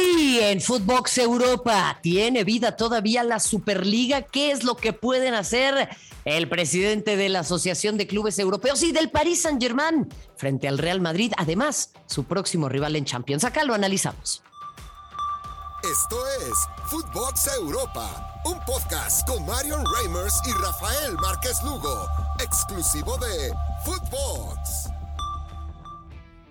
Hoy en Footbox Europa tiene vida todavía la Superliga. ¿Qué es lo que pueden hacer el presidente de la Asociación de Clubes Europeos y del Paris Saint-Germain frente al Real Madrid? Además, su próximo rival en Champions. Acá lo analizamos. Esto es Footbox Europa, un podcast con Marion Reimers y Rafael Márquez Lugo, exclusivo de Footbox.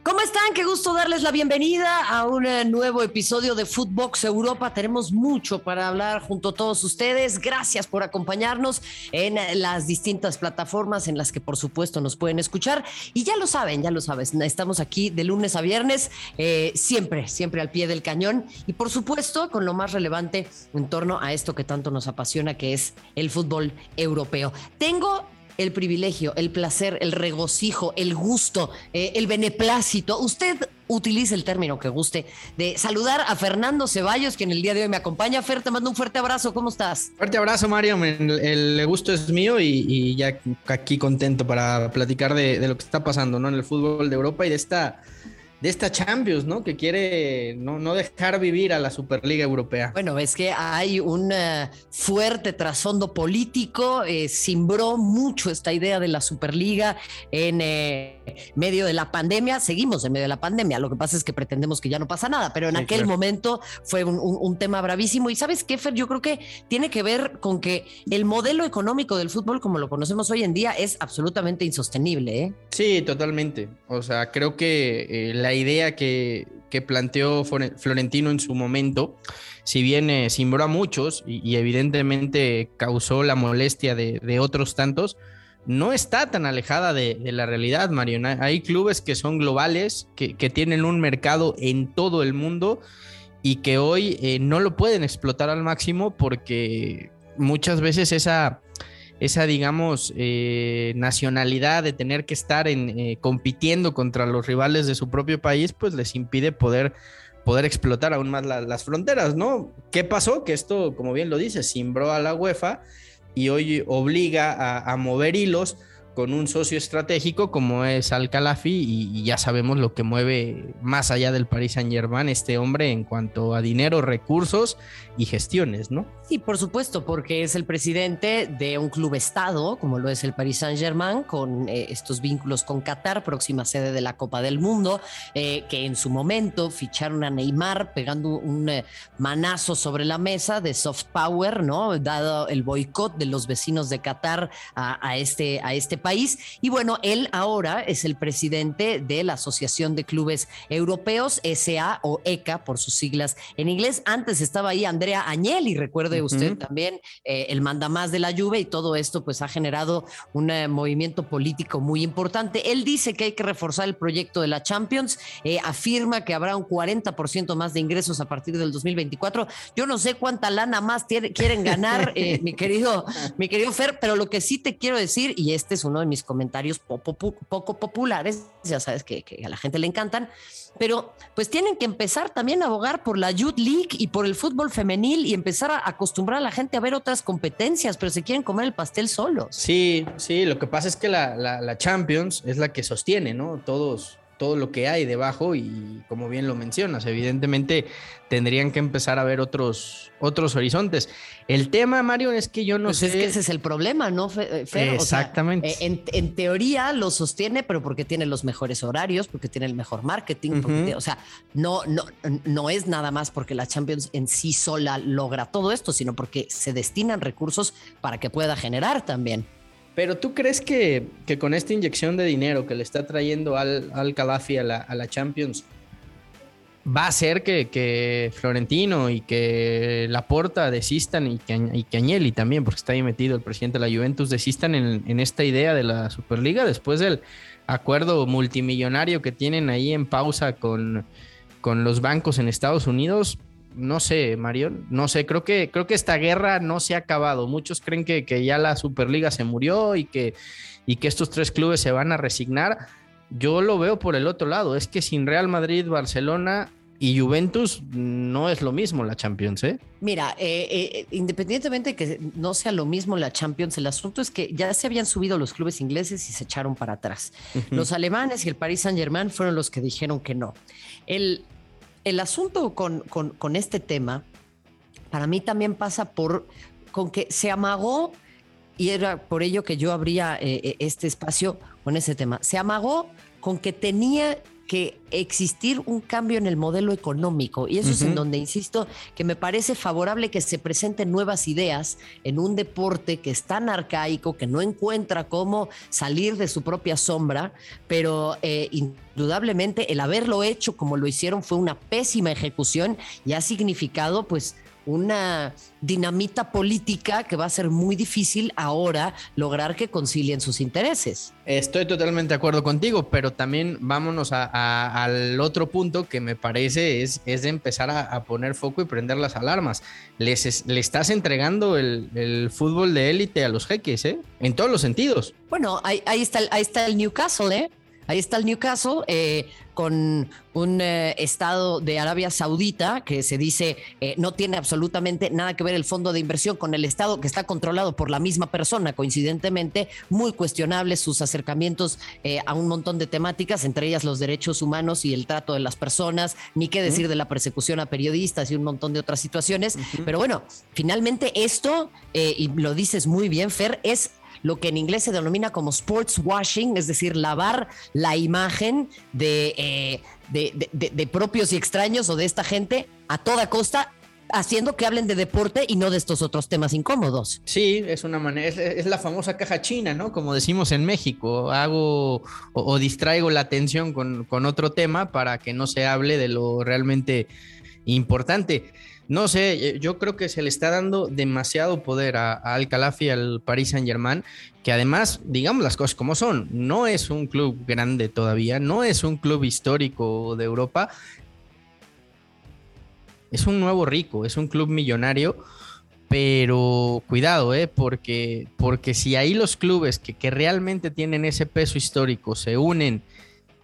¿Cómo están? Qué gusto darles la bienvenida a un eh, nuevo episodio de Footbox Europa. Tenemos mucho para hablar junto a todos ustedes. Gracias por acompañarnos en eh, las distintas plataformas en las que por supuesto nos pueden escuchar. Y ya lo saben, ya lo sabes, estamos aquí de lunes a viernes, eh, siempre, siempre al pie del cañón y por supuesto con lo más relevante en torno a esto que tanto nos apasiona, que es el fútbol europeo. Tengo el privilegio, el placer, el regocijo, el gusto, eh, el beneplácito. Usted utilice el término que guste de saludar a Fernando Ceballos, quien el día de hoy me acompaña. Fer, te mando un fuerte abrazo. ¿Cómo estás? Fuerte abrazo, Mario. El, gusto es mío y, ya aquí contento para platicar de, de lo que está pasando ¿no? en el fútbol de Europa y de esta de esta Champions, ¿no? Que quiere no, no, dejar vivir a la Superliga Europea. Bueno, es que hay un eh, fuerte trasfondo político, eh, simbró mucho esta idea de la Superliga en eh, medio de la pandemia. Seguimos en medio de la pandemia, lo que pasa es que pretendemos que ya no pasa nada, pero en aquel momento fue un, tema bravísimo. Y sabes qué, Fer, yo creo que tiene que ver con que el modelo económico del fútbol, como lo conocemos hoy en día, es absolutamente insostenible. ¿eh? Sí, totalmente. O sea, creo que la la idea que, planteó Florentino en su momento, si bien eh, a muchos y, evidentemente causó la molestia de, otros tantos, no está tan alejada de, la realidad, Mario. Hay clubes que son globales, que, tienen un mercado en todo el mundo y que hoy eh, no lo pueden explotar al máximo porque muchas veces esa esa, digamos, eh, nacionalidad de tener que estar en, eh, compitiendo contra los rivales de su propio país, pues les impide poder, poder explotar aún más las fronteras, ¿no? ¿Qué pasó? Que esto, como bien lo dice, simbró a la UEFA y hoy obliga a, a mover hilos con un socio estratégico como es Al Khalafi y, ya sabemos lo que mueve más allá del Paris Saint Germain este hombre en cuanto a dinero, recursos y gestiones, ¿no? Sí, por supuesto, porque es el presidente de un club estado como lo es el Paris Saint Germain con eh, estos vínculos con Qatar, próxima sede de la Copa del Mundo, eh, que en su momento ficharon a Neymar pegando un eh, manazo sobre la mesa de soft power, ¿no? Dado el boicot de los vecinos de Qatar a este, a este país y bueno, él ahora es el presidente de la Asociación de Clubes Europeos, SA o ECA por sus siglas en inglés. Antes estaba ahí Andrea Agnelli, recuerde usted también, eh, el mandamás de la Juve y todo esto pues ha generado un eh, movimiento político muy importante. Él dice que hay que reforzar el proyecto de la Champions, eh, afirma que habrá un 40% más de ingresos a partir del 2024. Yo no sé cuánta lana más quieren ganar, mi querido, mi querido Fer, pero lo que sí te quiero decir, y este es uno de mis comentarios poco, populares, ya sabes que, a la gente le encantan, pero pues tienen que empezar también a abogar por la Youth League y por el fútbol femenil y empezar a acostumbrar a la gente a ver otras competencias, pero se quieren comer el pastel solos. Sí, sí, lo que pasa es que la, la Champions es la que sostiene, ¿no? Todos, todo lo que hay debajo y como bien lo mencionas, evidentemente tendrían que empezar a ver otros, otros horizontes. El tema, Mario, es que yo no pues sé... Es que ese es el problema, ¿no, Fer? Exactamente. Eh, en, teoría lo sostiene, pero porque tiene los mejores horarios, porque tiene el mejor marketing, o sea, no, no, no es nada más porque la Champions en sí sola logra todo esto, sino porque se destinan recursos para que pueda generar también. Pero tú crees que, con esta inyección de dinero que le está trayendo al, al Calafi a la, Champions, va a hacer que, Florentino y que Laporta desistan y que, y que Agnelli también, porque está ahí metido el presidente de la Juventus, desistan en, esta idea de la Superliga después del acuerdo multimillonario que tienen ahí en pausa con, con los bancos en Estados Unidos no sé, Mario, no sé, creo que, creo que esta guerra no se ha acabado. Muchos creen que, ya la Superliga se murió y que, y que estos tres clubes se van a resignar. Yo lo veo por el otro lado, es que sin Real Madrid, Barcelona y Juventus no es lo mismo la Champions, ¿eh? Mira, eh, eh, independientemente de que no sea lo mismo la Champions, el asunto es que ya se habían subido los clubes ingleses y se echaron para atrás. Los alemanes y el Paris Saint Germain fueron los que dijeron que no. El, el asunto con, con, este tema, para mí también pasa por con que se amagó, y era por ello que yo abría eh, eh, este espacio con ese tema, se amagó con que tenía que existir un cambio en el modelo económico. Y eso es en donde insisto que me parece favorable que se presenten nuevas ideas en un deporte que es tan arcaico, que no encuentra cómo salir de su propia sombra, pero eh, indudablemente el haberlo hecho como lo hicieron fue una pésima ejecución y ha significado pues una dinamita política que va a ser muy difícil ahora lograr que concilien sus intereses. Estoy totalmente de acuerdo contigo, pero también vámonos al otro punto que me parece es, es de empezar a, poner foco y prender las alarmas. Les, le estás entregando el, fútbol de élite a los jeques, ¿eh? En todos los sentidos. Bueno, ahí, ahí, está, ahí está el Newcastle, ¿eh? Ahí está el Newcastle eh, con un eh, estado de Arabia Saudita que se dice eh, no tiene absolutamente nada que ver el fondo de inversión con el estado que está controlado por la misma persona, coincidentemente, muy cuestionables sus acercamientos a un montón de temáticas, entre ellas los derechos humanos y el trato de las personas, ni qué decir de la persecución a periodistas y un montón de otras situaciones. Pero bueno, finalmente esto, y lo dices muy bien, Fer, es lo que en inglés se denomina como sports washing, es decir, lavar la imagen eh, de, de, propios y extraños o de esta gente a toda costa haciendo que hablen de deporte y no de estos otros temas incómodos. Sí, es una manera, es, la famosa caja china, ¿no? Como decimos en México, hago o, distraigo la atención con, con, otro tema para que no se hable de lo realmente importante. No sé, eh, yo creo que se le está dando demasiado poder a, Khalafi, al Paris Saint Germain, que además, digamos las cosas como son, no es un club grande todavía, no es un club histórico de Europa, es un nuevo rico, es un club millonario, pero cuidado, ¿eh? porque, porque si ahí los clubes que, que realmente tienen ese peso histórico se unen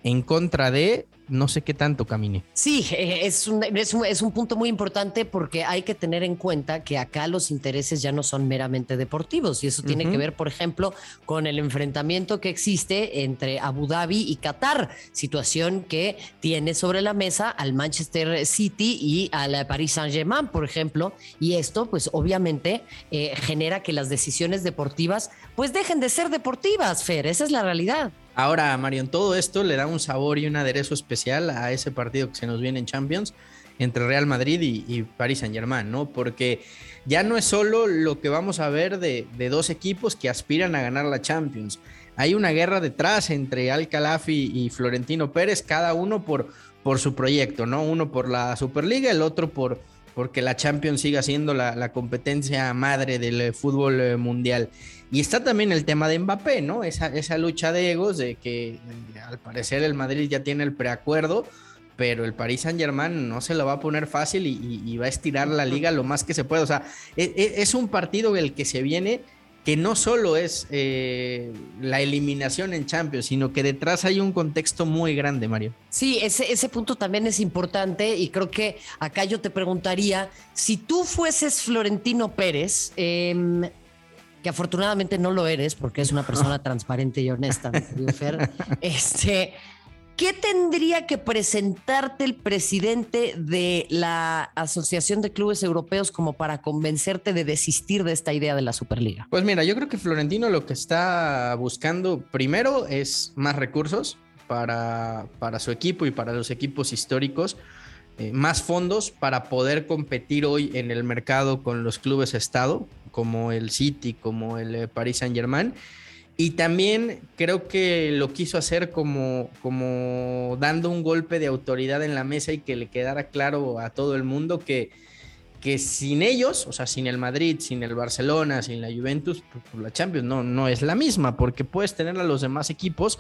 en contra de, no sé qué tanto camine. Sí, eh, es un, es, un, punto muy importante porque hay que tener en cuenta que acá los intereses ya no son meramente deportivos y eso tiene que ver, por ejemplo, con el enfrentamiento que existe entre Abu Dhabi y Qatar, situación que tiene sobre la mesa al Manchester City y al Paris Saint-Germain, por ejemplo, y esto pues obviamente eh, genera que las decisiones deportivas pues dejen de ser deportivas, Fer, esa es la realidad. Ahora, Marion, todo esto le da un sabor y un aderezo especial a ese partido que se nos viene en Champions entre Real Madrid y, y Paris Saint Germain, ¿no? Porque ya no es solo lo que vamos a ver de, dos equipos que aspiran a ganar la Champions. Hay una guerra detrás entre Al y Florentino Pérez, cada uno por su proyecto, ¿no? Uno por la Superliga, el otro por porque la Champions siga siendo la, la competencia madre del fútbol eh, mundial. Y está también el tema de Mbappé, ¿no? Esa, esa lucha de egos de que eh, al parecer el Madrid ya tiene el preacuerdo, pero el Paris Saint Germain no se lo va a poner fácil y, va a estirar la liga lo más que se puede. O sea, es, e, es un partido el que se viene que no solo es eh, la eliminación en Champions, sino que detrás hay un contexto muy grande, Mario. Sí, ese, ese punto también es importante y creo que acá yo te preguntaría, si tú fueses Florentino Pérez, eh, que afortunadamente no lo eres porque es una persona transparente y honesta, Fer. Este, ¿Qué tendría que presentarte el presidente de la Asociación de Clubes Europeos como para convencerte de desistir de esta idea de la Superliga? Pues mira, yo creo que Florentino lo que está buscando primero es más recursos para, para su equipo y para los equipos históricos. Eh, más fondos para poder competir hoy en el mercado con los clubes Estado, como el City, como el eh, Paris Saint Germain. Y también creo que lo quiso hacer como, como dando un golpe de autoridad en la mesa y que le quedara claro a todo el mundo que, que sin ellos, o sea, sin el Madrid, sin el Barcelona, sin la Juventus, pues, pues la Champions no, no es la misma, porque puedes tener a los demás equipos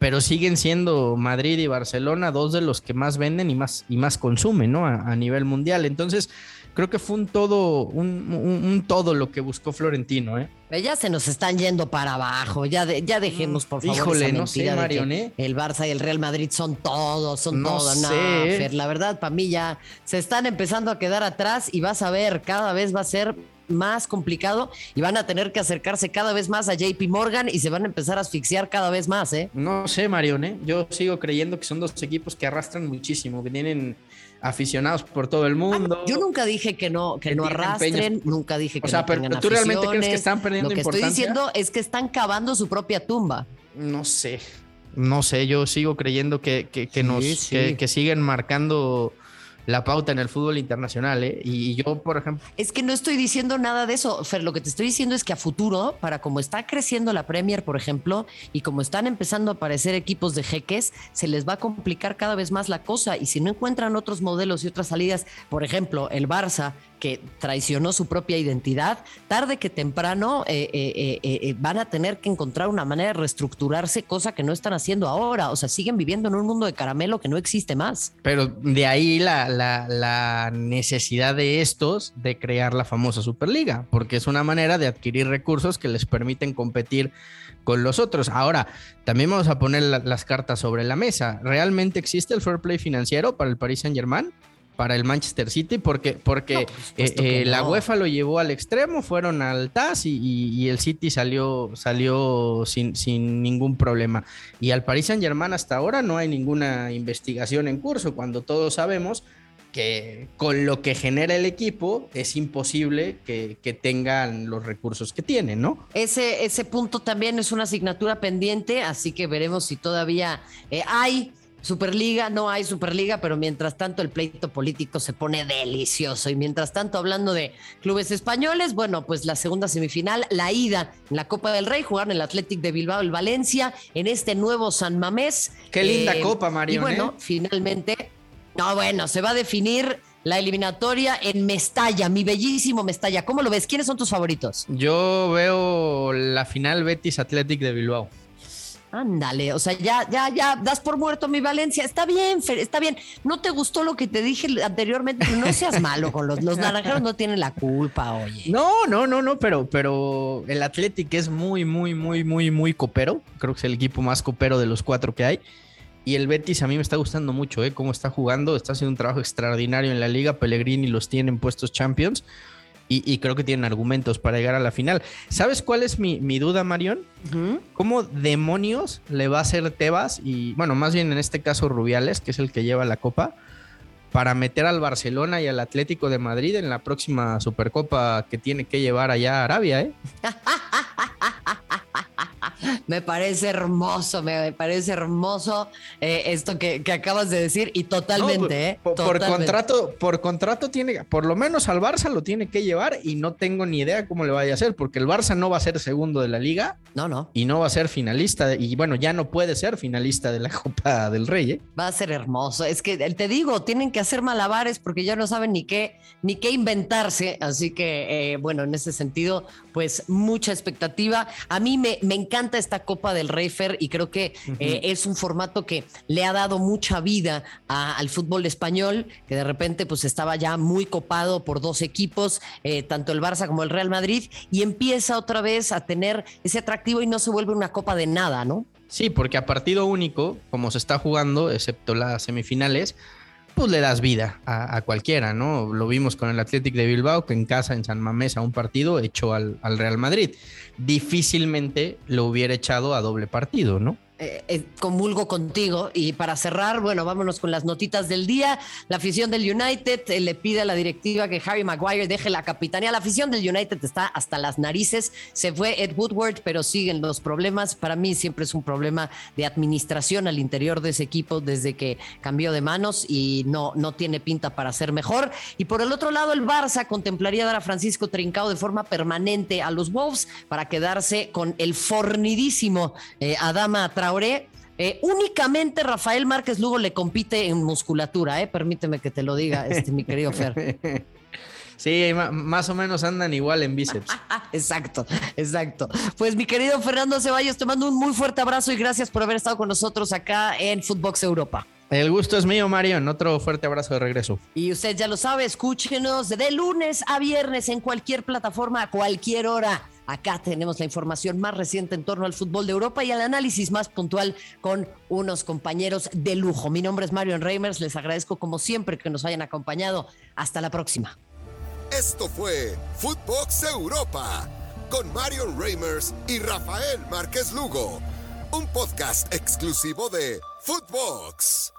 pero siguen siendo Madrid y Barcelona dos de los que más venden y más, y más consumen, ¿no? A, nivel mundial. Entonces, creo que fue un todo, un, todo lo que buscó Florentino, ¿eh? Ya se nos están yendo para abajo, ya, ya dejemos por favor Híjole, esa mentira no sé, ¿eh? el Barça y el Real Madrid son todos, son todos. No, Fer, la verdad, para mí ya se están empezando a quedar atrás y vas a ver, cada vez va a ser más complicado y van a tener que acercarse cada vez más a JP Morgan y se van a empezar a asfixiar cada vez más, ¿eh? No sé, Marion, ¿eh? Yo sigo creyendo que son dos equipos que arrastran muchísimo, que tienen aficionados por todo el mundo. yo nunca dije que no, que, no arrastren, nunca dije que o sea, pero tú realmente crees que están perdiendo Lo que estoy diciendo es que están cavando su propia tumba. No sé. No sé, yo sigo creyendo que, que, nos que siguen marcando la pauta en el fútbol internacional. ¿eh? Y yo, por ejemplo... Es que no estoy diciendo nada de eso, Fer. Lo que te estoy diciendo es que a futuro, para como está creciendo la Premier, por ejemplo, y como están empezando a aparecer equipos de jeques, se les va a complicar cada vez más la cosa. Y si no encuentran otros modelos y otras salidas, por ejemplo, el Barça, que traicionó su propia identidad, tarde que temprano eh, eh, eh, van a tener que encontrar una manera de reestructurarse, cosa que no están haciendo ahora. O sea, siguen viviendo en un mundo de caramelo que no existe más. Pero de ahí la, la, necesidad de estos de crear la famosa Superliga, porque es una manera de adquirir recursos que les permiten competir con los otros. Ahora, también vamos a poner las cartas sobre la mesa. ¿Realmente existe el fair play financiero para el Paris Saint Germain? Para el Manchester City porque, porque eh, eh, la UEFA lo llevó al extremo, fueron al TAS y, el City salió, salió sin, sin, ningún problema. Y al Paris Saint Germain hasta ahora no hay ninguna investigación en curso, cuando todos sabemos que con lo que genera el equipo es imposible que, tengan los recursos que tienen, ¿no? Ese, ese punto también es una asignatura pendiente, así que veremos si todavía eh, hay Superliga, no hay Superliga, pero mientras tanto el pleito político se pone delicioso. Y mientras tanto, hablando de clubes españoles, bueno, pues la segunda semifinal, la ida en la Copa del Rey, jugaron el Athletic de Bilbao, el Valencia, en este nuevo San Mamés. Qué linda eh, copa, Mario. Y bueno, ¿eh? finalmente, no, bueno, se va a definir la eliminatoria en Mestalla, mi bellísimo Mestalla. ¿Cómo lo ves? ¿Quiénes son tus favoritos? Yo veo la final Betis Athletic de Bilbao. Ándale, o sea, ya, ya, ya, das por muerto mi Valencia. Está bien, está bien. No te gustó lo que te dije anteriormente, no seas malo con los, los naranjeros, no tienen la culpa, oye. No, no, no, no, pero, pero el Athletic es muy, muy, muy, muy, muy copero. Creo que es el equipo más copero de los cuatro que hay. Y el Betis a mí me está gustando mucho, ¿eh? Cómo está jugando, está haciendo un trabajo extraordinario en la liga. Pellegrini los tiene en puestos champions y, creo que tienen argumentos para llegar a la final. ¿Sabes cuál es mi, duda, Marión? ¿Cómo demonios le va a hacer Tebas y, bueno, más bien en este caso Rubiales, que es el que lleva la copa, para meter al Barcelona y al Atlético de Madrid en la próxima Supercopa que tiene que llevar allá a Arabia, ¿eh? Me parece hermoso, me parece hermoso eh, esto que, acabas de decir y totalmente, ¿eh? Por, contrato, por contrato tiene, por lo menos al Barça lo tiene que llevar y no tengo ni idea cómo le vaya a hacer, porque el Barça no va a ser segundo de la liga. No, no. Y no va a ser finalista, y bueno, ya no puede ser finalista de la Copa del Rey, ¿eh? Va a ser hermoso. Es que te digo, tienen que hacer malabares porque ya no saben ni qué, ni qué inventarse. Así que, eh, bueno, en ese sentido, pues mucha expectativa. A mí me, me encanta esta Copa del Rey y creo que eh, es un formato que le ha dado mucha vida al fútbol español, que de repente pues estaba ya muy copado por dos equipos, eh, tanto el Barça como el Real Madrid, y empieza otra vez a tener ese atractivo y no se vuelve una copa de nada, ¿no? Sí, porque a partido único, como se está jugando, excepto las semifinales, pues le das vida a, cualquiera, ¿no? Lo vimos con el Athletic de Bilbao, que en casa, en San Mamés, a un partido echó al, al Real Madrid. Difícilmente lo hubiera echado a doble partido, ¿no? Eh, eh, comulgo contigo. Y para cerrar, bueno, vámonos con las notitas del día. La afición del United eh, le pide a la directiva que Harry Maguire deje la capitanía. La afición del United está hasta las narices. Se fue Ed Woodward, pero siguen los problemas. Para mí siempre es un problema de administración al interior de ese equipo desde que cambió de manos y no, no tiene pinta para ser mejor. Y por el otro lado, el Barça contemplaría dar a Francisco Trincao de forma permanente a los Wolves para quedarse con el fornidísimo Adama Traoré eh, únicamente Rafael Márquez Lugo le compite en musculatura, ¿eh? permíteme que te lo diga, este, mi querido Fer. Sí, más o menos andan igual en bíceps. exacto, exacto. Pues mi querido Fernando Ceballos, te mando un muy fuerte abrazo y gracias por haber estado con nosotros acá en Footbox Europa. El gusto es mío, Marion. Otro fuerte abrazo de regreso. Y usted ya lo sabe, escúchenos de lunes a viernes en cualquier plataforma, a cualquier hora. Acá tenemos la información más reciente en torno al fútbol de Europa y el análisis más puntual con unos compañeros de lujo. Mi nombre es Marion Reimers, les agradezco como siempre que nos hayan acompañado. Hasta la próxima. Esto fue Footbox Europa con Marion Reimers y Rafael Márquez Lugo, un podcast exclusivo de Footbox.